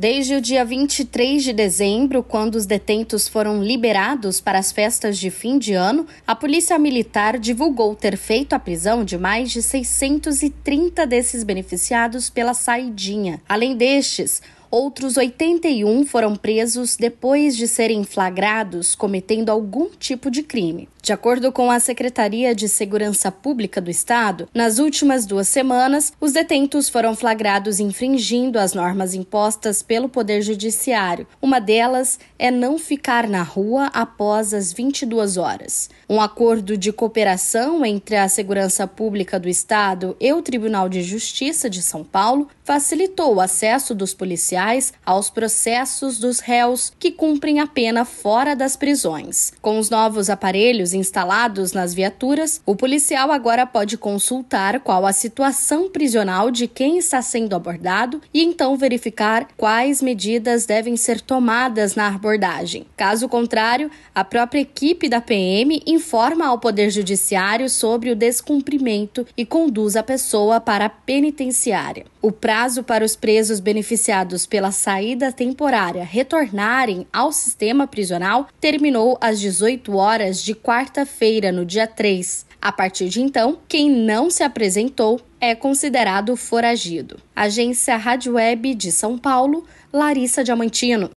Desde o dia 23 de dezembro, quando os detentos foram liberados para as festas de fim de ano, a Polícia Militar divulgou ter feito a prisão de mais de 630 desses beneficiados pela saidinha. Além destes, Outros 81 foram presos depois de serem flagrados cometendo algum tipo de crime. De acordo com a Secretaria de Segurança Pública do Estado, nas últimas duas semanas, os detentos foram flagrados infringindo as normas impostas pelo Poder Judiciário. Uma delas é não ficar na rua após as 22 horas. Um acordo de cooperação entre a Segurança Pública do Estado e o Tribunal de Justiça de São Paulo facilitou o acesso dos policiais aos processos dos réus que cumprem a pena fora das prisões. Com os novos aparelhos instalados nas viaturas, o policial agora pode consultar qual a situação prisional de quem está sendo abordado e então verificar quais medidas devem ser tomadas na abordagem. Caso contrário, a própria equipe da PM informa ao Poder Judiciário sobre o descumprimento e conduz a pessoa para a penitenciária. O prazo para os presos beneficiados pela saída temporária retornarem ao sistema prisional terminou às 18 horas de quarta-feira, no dia 3. A partir de então, quem não se apresentou é considerado foragido. Agência Rádio Web de São Paulo, Larissa Diamantino.